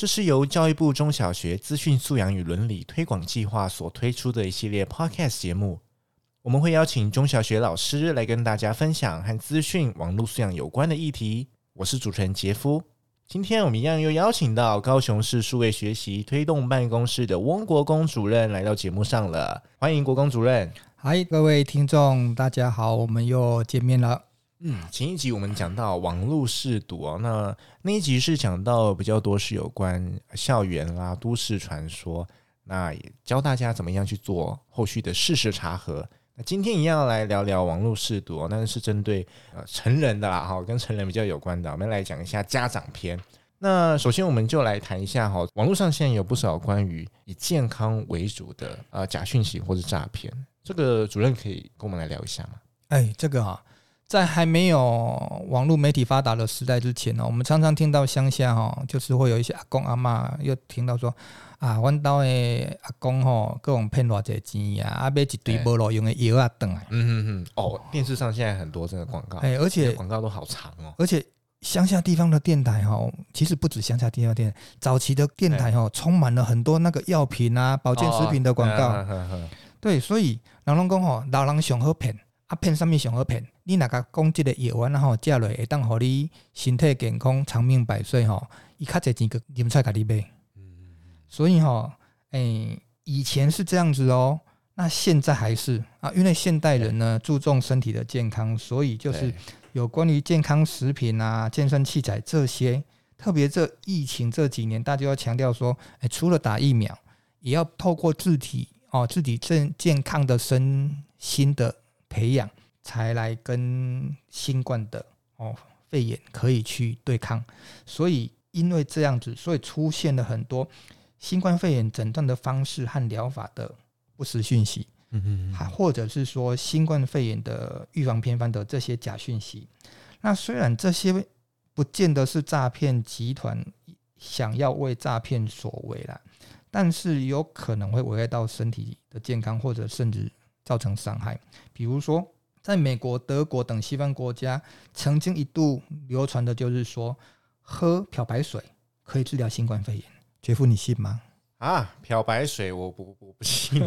这是由教育部中小学资讯素养与伦理推广计划所推出的一系列 Podcast 节目。我们会邀请中小学老师来跟大家分享和资讯网络素养有关的议题。我是主持人杰夫。今天我们一样又邀请到高雄市数位学习推动办公室的翁国公主任来到节目上了，欢迎国公主任。嗨，各位听众，大家好，我们又见面了。嗯，前一集我们讲到网络识读哦，那那一集是讲到比较多是有关校园啦、都市传说，那也教大家怎么样去做后续的事实查核。那今天一样来聊聊网络识读，那是针对呃成人的啦，哈，跟成人比较有关的，我们来讲一下家长篇。那首先我们就来谈一下哈，网络上现在有不少关于以健康为主的呃假讯息或者诈骗，这个主任可以跟我们来聊一下吗？哎，这个啊，在还没有网络媒体发达的时代之前呢，我们常常听到乡下哈，就是会有一些阿公阿嬷又听到说。啊，阮兜的阿公吼，各种骗偌济钱啊，啊买一堆无路用的药啊，等来。嗯嗯嗯。哦，电视上现在很多这个广告，哎，而且广告都好长哦。而且乡下地方的电台哈，其实不止乡下地方电台，早期的电台哈，充满了很多那个药品啊、保健食品的广告。哦、对，所以人拢讲吼，老人上好骗，啊骗什物上好骗。你那个讲这个药丸吼，食落会当互你身体健康、长命百岁吼，伊较侪钱个啉出来给你买。所以吼，诶，以前是这样子哦，那现在还是啊，因为现代人呢注重身体的健康，所以就是有关于健康食品啊、健身器材这些，特别这疫情这几年，大家要强调说，诶，除了打疫苗，也要透过自体哦，自己正健康的身心的培养，才来跟新冠的哦肺炎可以去对抗。所以因为这样子，所以出现了很多。新冠肺炎诊断的方式和疗法的不实讯息，嗯哼，或者是说新冠肺炎的预防偏方的这些假讯息，那虽然这些不见得是诈骗集团想要为诈骗所为啦，但是有可能会危害到身体的健康，或者甚至造成伤害。比如说，在美国、德国等西方国家，曾经一度流传的就是说，喝漂白水可以治疗新冠肺炎。杰夫，你信吗？啊，漂白水我不我不信，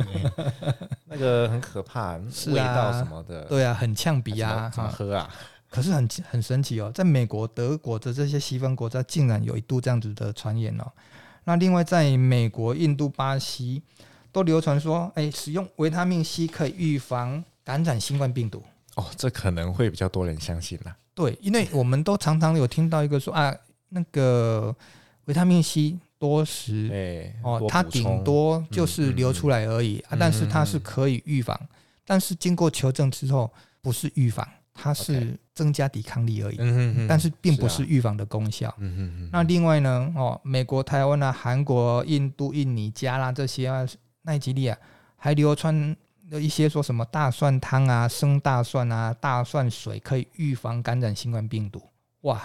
那个很可怕，味道什么的，对啊，很呛鼻啊，怎么喝啊？可是很很神奇哦，在美国、德国的这些西方国家，竟然有一度这样子的传言哦。那另外，在美国、印度、巴西都流传说，哎，使用维他命 C 可以预防感染新冠病毒。哦，这可能会比较多人相信啦。对，因为我们都常常有听到一个说啊，那个维他命 C。多时，欸、哦，它顶多就是流出来而已，嗯嗯嗯、啊，但是它是可以预防，嗯嗯、但是经过求证之后，不是预防，它是增加抵抗力而已，嗯嗯、但是并不是预防的功效。嗯嗯嗯、那另外呢，哦，美国、台湾啊、韩国、印度、印尼、加拉这些啊，奈及利亚还流传了一些说什么大蒜汤啊、生大蒜啊、大蒜水可以预防感染新冠病毒。哇，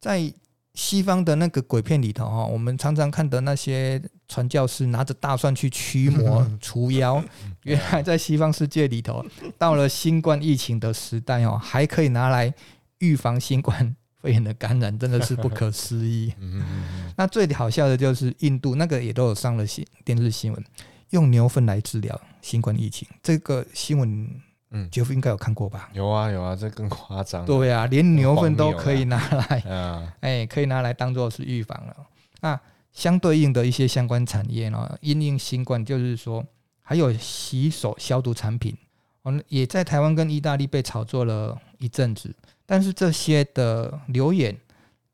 在西方的那个鬼片里头哈，我们常常看的那些传教士拿着大蒜去驱魔除妖，原来在西方世界里头，到了新冠疫情的时代哦，还可以拿来预防新冠肺炎的感染，真的是不可思议。那最好笑的就是印度那个也都有上了新电视新闻，用牛粪来治疗新冠疫情，这个新闻。嗯，杰夫应该有看过吧？有啊有啊，这更夸张。对啊，连牛粪都可以拿来，哎，可以拿来当做是预防了。那相对应的一些相关产业呢，因应新冠，就是说还有洗手消毒产品，哦，也在台湾跟意大利被炒作了一阵子。但是这些的留言，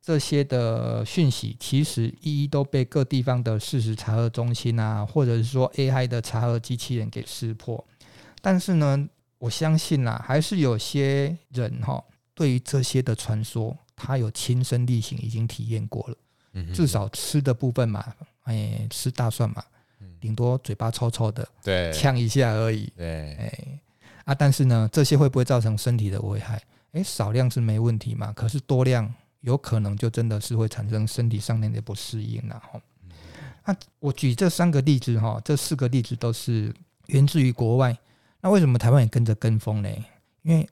这些的讯息，其实一一都被各地方的事实查核中心啊，或者是说 AI 的查核机器人给识破。但是呢，我相信呐，还是有些人哈，对于这些的传说，他有亲身力行，已经体验过了。至少吃的部分嘛，哎，吃大蒜嘛，顶多嘴巴臭臭的，对，呛一下而已，对，哎，啊，但是呢，这些会不会造成身体的危害？哎，少量是没问题嘛，可是多量有可能就真的是会产生身体上面的不适应了哈。那我举这三个例子哈，这四个例子都是源自于国外。那为什么台湾也跟着跟风呢？因为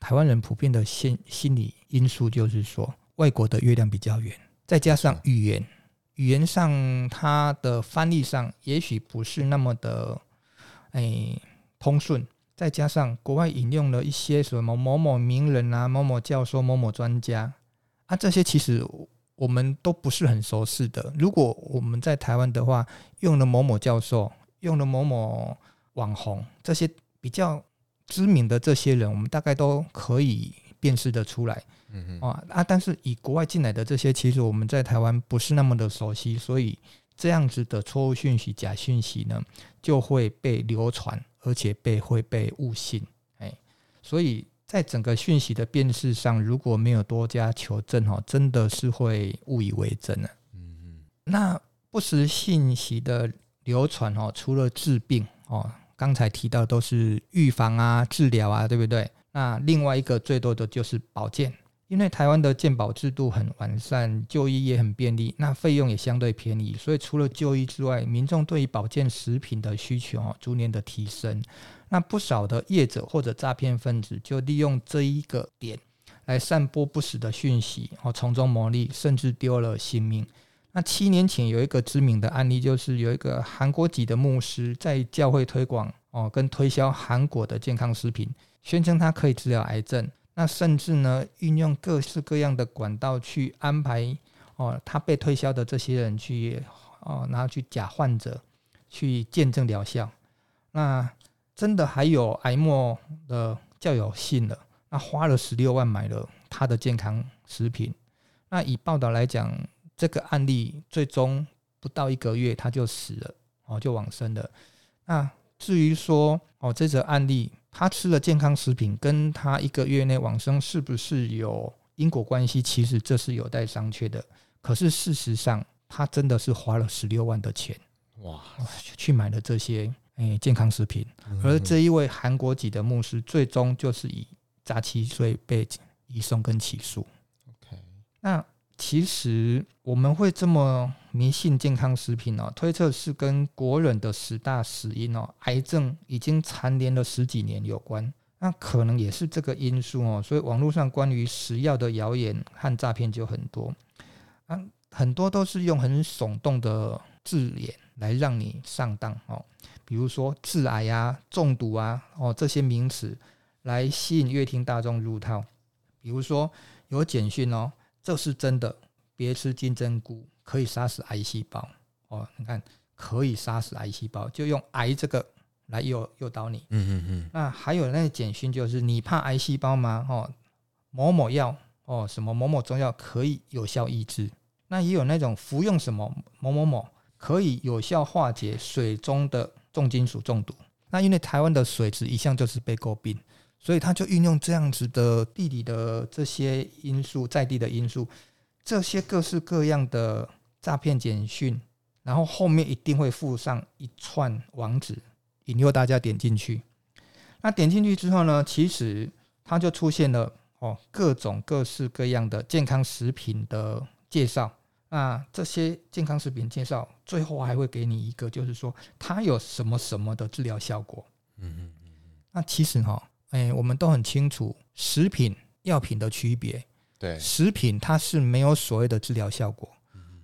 台湾人普遍的心心理因素就是说，外国的月亮比较圆，再加上语言，语言上它的翻译上也许不是那么的哎通顺，再加上国外引用了一些什么某某名人啊、某某教授、某某专家啊，这些其实。我们都不是很熟悉的。如果我们在台湾的话，用了某某教授，用了某某网红，这些比较知名的这些人，我们大概都可以辨识得出来。嗯啊！但是以国外进来的这些，其实我们在台湾不是那么的熟悉，所以这样子的错误讯息、假讯息呢，就会被流传，而且被会被误信。哎，所以。在整个讯息的辨识上，如果没有多加求证，哈，真的是会误以为真的。嗯嗯。那不实信息的流传，哦，除了治病，哦，刚才提到都是预防啊、治疗啊，对不对？那另外一个最多的就是保健，因为台湾的健保制度很完善，就医也很便利，那费用也相对便宜，所以除了就医之外，民众对于保健食品的需求，哦，逐年的提升。那不少的业者或者诈骗分子就利用这一个点来散播不实的讯息，哦，从中牟利，甚至丢了性命。那七年前有一个知名的案例，就是有一个韩国籍的牧师在教会推广哦，跟推销韩国的健康食品，宣称它可以治疗癌症。那甚至呢，运用各式各样的管道去安排哦，他被推销的这些人去哦，拿去假患者去见证疗效。那真的还有癌末的较有幸了，那花了十六万买了他的健康食品。那以报道来讲，这个案例最终不到一个月他就死了，哦，就往生了。那至于说哦，这则案例他吃了健康食品，跟他一个月内往生是不是有因果关系？其实这是有待商榷的。可是事实上，他真的是花了十六万的钱，哇，去买了这些。诶，健康食品，而这一位韩国籍的牧师，最终就是以诈欺罪被移送跟起诉。OK，那其实我们会这么迷信健康食品哦，推测是跟国人的十大死因哦，癌症已经蝉联了十几年有关。那可能也是这个因素哦，所以网络上关于食药的谣言和诈骗就很多啊，很多都是用很耸动的字眼来让你上当哦。比如说致癌啊、中毒啊，哦，这些名词来吸引阅听大众入套。比如说有简讯哦，这是真的，别吃金针菇可以杀死癌细胞哦。你看可以杀死癌细胞，就用癌这个来诱诱导你。嗯嗯嗯。那还有那个简讯就是你怕癌细胞吗？哦，某某药哦，什么某某中药可以有效抑制。那也有那种服用什么某某某可以有效化解水中的。重金属中毒，那因为台湾的水质一向就是被诟病，所以他就运用这样子的地理的这些因素，在地的因素，这些各式各样的诈骗简讯，然后后面一定会附上一串网址，引诱大家点进去。那点进去之后呢，其实它就出现了哦，各种各式各样的健康食品的介绍。那这些健康食品介绍，最后还会给你一个，就是说它有什么什么的治疗效果。嗯嗯嗯。那其实哈，哎，我们都很清楚食品药品的区别。对，食品它是没有所谓的治疗效果。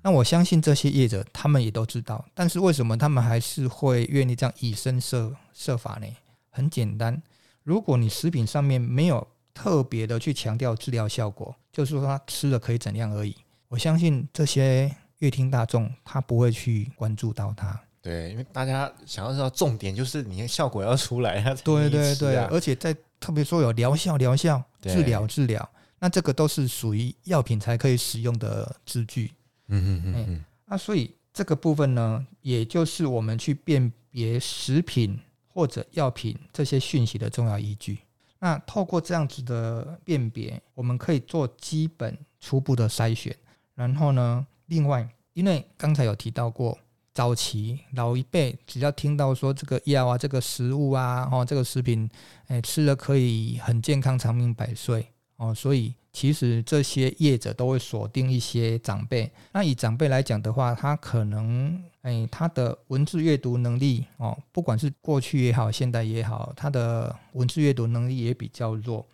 那我相信这些业者他们也都知道，但是为什么他们还是会愿意这样以身设设法呢？很简单，如果你食品上面没有特别的去强调治疗效果，就是说它吃了可以怎样而已。我相信这些乐听大众，他不会去关注到它。对，因为大家想要知道重点就是你的效果要出来啊。对对对，而且在特别说有疗效、疗效、治疗、治疗，那这个都是属于药品才可以使用的字句。嗯嗯嗯嗯。那所以这个部分呢，也就是我们去辨别食品或者药品这些讯息的重要依据。那透过这样子的辨别，我们可以做基本初步的筛选。然后呢，另外，因为刚才有提到过，早期老一辈只要听到说这个药啊、这个食物啊、哦这个食品，哎吃了可以很健康、长命百岁哦，所以其实这些业者都会锁定一些长辈。那以长辈来讲的话，他可能哎他的文字阅读能力哦，不管是过去也好、现代也好，他的文字阅读能力也比较弱。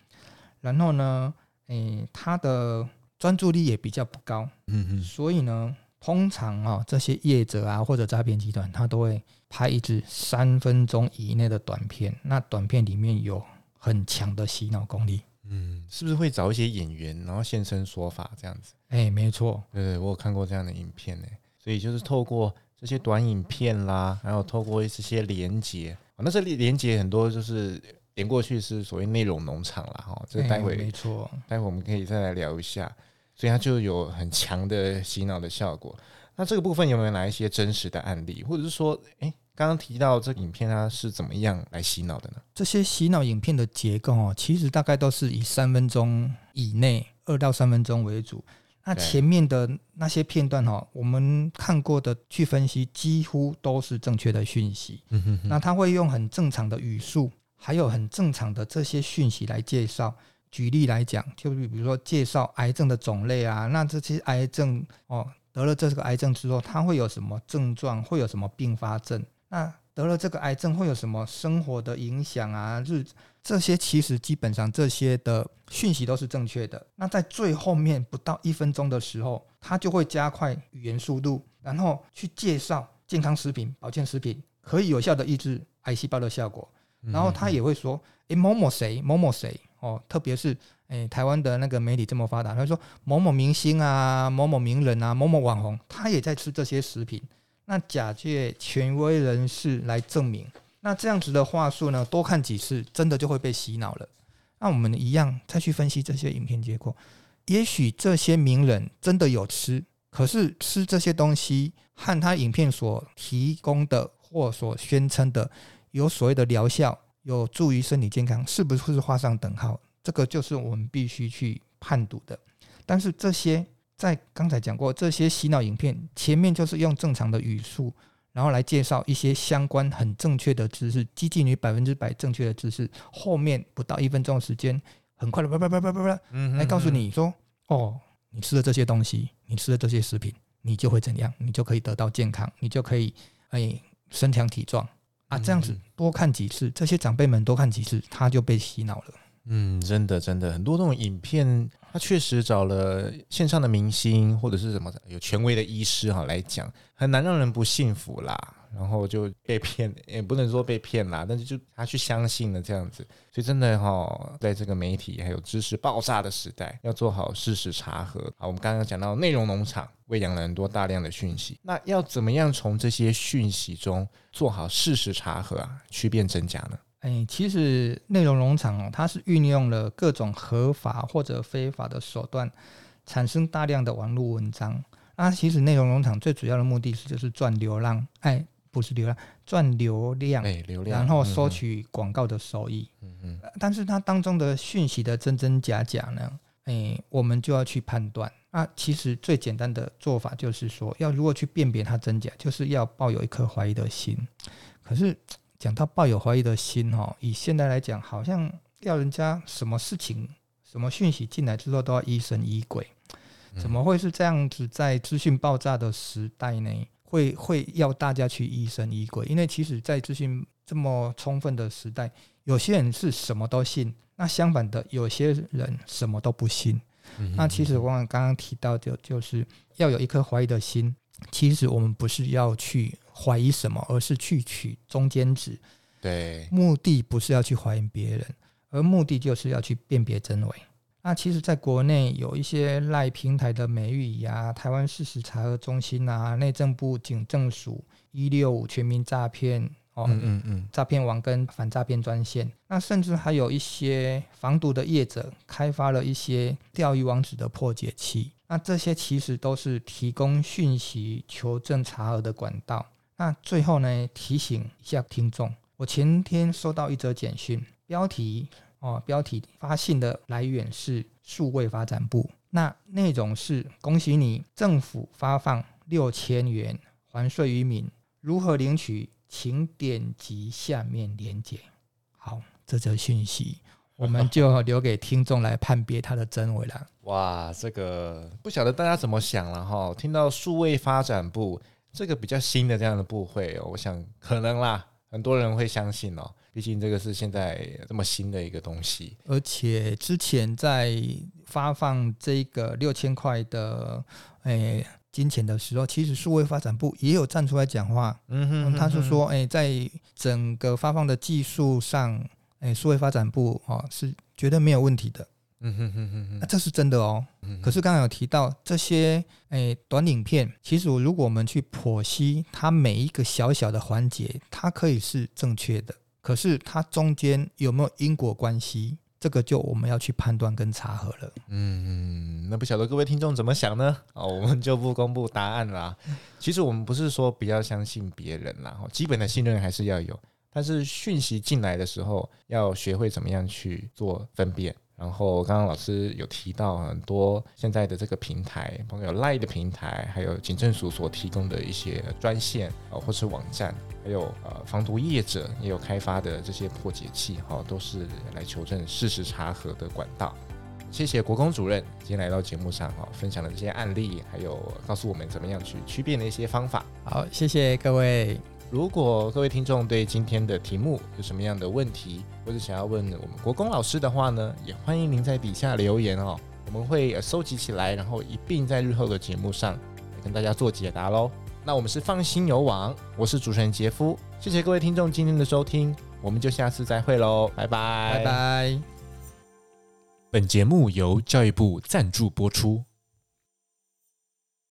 然后呢，哎他的专注力也比较不高。嗯嗯，所以呢。通常啊，这些业者啊，或者诈骗集团，他都会拍一支三分钟以内的短片。那短片里面有很强的洗脑功力。嗯，是不是会找一些演员，然后现身说法这样子？哎、欸，没错，对对，我有看过这样的影片呢。所以就是透过这些短影片啦，然后透过这些连接，那这里连接很多就是连过去是所谓内容农场啦哈。这个待会、欸、没错，待会我们可以再来聊一下。所以它就有很强的洗脑的效果。那这个部分有没有哪一些真实的案例，或者是说，诶，刚刚提到这个影片它是怎么样来洗脑的呢？这些洗脑影片的结构哦，其实大概都是以三分钟以内，二到三分钟为主。那前面的那些片段哈，我们看过的去分析，几乎都是正确的讯息。嗯哼哼。那他会用很正常的语速，还有很正常的这些讯息来介绍。举例来讲，就比如说介绍癌症的种类啊，那这些癌症哦，得了这个癌症之后，它会有什么症状，会有什么并发症？那得了这个癌症会有什么生活的影响啊？日这些其实基本上这些的讯息都是正确的。那在最后面不到一分钟的时候，他就会加快语言速度，然后去介绍健康食品、保健食品可以有效的抑制癌细胞的效果，然后他也会说，诶，某某谁，某某谁。哦，特别是诶、欸，台湾的那个媒体这么发达，他说某某明星啊、某某名人啊、某某网红，他也在吃这些食品。那假借权威人士来证明，那这样子的话术呢，多看几次，真的就会被洗脑了。那我们一样再去分析这些影片结果，也许这些名人真的有吃，可是吃这些东西和他影片所提供的或所宣称的有所谓的疗效。有助于身体健康，是不是画上等号？这个就是我们必须去判读的。但是这些在刚才讲过，这些洗脑影片前面就是用正常的语速，然后来介绍一些相关很正确的知识，接近于百分之百正确的知识。后面不到一分钟的时间，很快的叭叭叭叭叭叭，来告诉你说：哦，你吃了这些东西，你吃了这些食品，你就会怎样？你就可以得到健康，你就可以哎身强体壮。啊，这样子多看几次，这些长辈们多看几次，他就被洗脑了。嗯，真的真的，很多这种影片，他确实找了线上的明星或者是什么有权威的医师哈来讲，很难让人不信服啦。然后就被骗，也不能说被骗啦，但是就他去相信了这样子，所以真的哈，在这个媒体还有知识爆炸的时代，要做好事实查核。好，我们刚刚讲到内容农场喂养了很多大量的讯息，那要怎么样从这些讯息中做好事实查核啊，区辨真假呢？哎，其实内容农场哦，它是运用了各种合法或者非法的手段，产生大量的网络文章。那其实内容农场最主要的目的是就是赚流量，哎。不是流量，赚流量，流量，然后收取广告的收益。嗯嗯，但是它当中的讯息的真真假假呢？诶，我们就要去判断。那其实最简单的做法就是说，要如何去辨别它真假，就是要抱有一颗怀疑的心。可是讲到抱有怀疑的心，哈，以现在来讲，好像要人家什么事情、什么讯息进来之后都要疑神疑鬼，怎么会是这样子？在资讯爆炸的时代呢？会会要大家去疑神疑鬼，因为其实，在资讯这么充分的时代，有些人是什么都信，那相反的，有些人什么都不信。嗯、那其实我刚刚提到就，就是要有一颗怀疑的心。其实我们不是要去怀疑什么，而是去取中间值。对，目的不是要去怀疑别人，而目的就是要去辨别真伪。那其实，在国内有一些赖平台的美语呀、啊，台湾事实查核中心啊，内政部警政署一六五全民诈骗哦，嗯嗯嗯，诈骗网跟反诈骗专线，那甚至还有一些防毒的业者开发了一些钓鱼网址的破解器，那这些其实都是提供讯息求证查核的管道。那最后呢，提醒一下听众，我前天收到一则简讯，标题。哦，标题发信的来源是数位发展部，那内容是恭喜你，政府发放六千元还税于民。如何领取？请点击下面链接。好，这则讯息 我们就留给听众来判别它的真伪了。哇，这个不晓得大家怎么想了哈？听到数位发展部这个比较新的这样的部会，我想可能啦，很多人会相信哦。毕竟这个是现在这么新的一个东西，而且之前在发放这个六千块的诶金钱的时候，其实数位发展部也有站出来讲话，嗯哼，他是说，诶，在整个发放的技术上，诶，数位发展部哦是绝对没有问题的，嗯哼哼哼哼，那这是真的哦。可是刚刚有提到这些诶短影片，其实如果我们去剖析它每一个小小的环节，它可以是正确的。可是它中间有没有因果关系？这个就我们要去判断跟查核了。嗯，那不晓得各位听众怎么想呢？哦，我们就不公布答案啦。其实我们不是说不要相信别人啦，基本的信任还是要有。但是讯息进来的时候，要学会怎么样去做分辨。然后刚刚老师有提到很多现在的这个平台，包括有赖的平台，还有警政署所提供的一些专线啊，或是网站，还有呃防毒业者也有开发的这些破解器，哈，都是来求证事实查核的管道。谢谢国公主任今天来到节目上哈，分享的这些案例，还有告诉我们怎么样去区辨的一些方法。好，谢谢各位。如果各位听众对今天的题目有什么样的问题，或者想要问我们国公老师的话呢，也欢迎您在底下留言哦，我们会收集起来，然后一并在日后的节目上来跟大家做解答喽。那我们是放心游网，我是主持人杰夫，谢谢各位听众今天的收听，我们就下次再会喽，拜拜，拜拜。本节目由教育部赞助播出。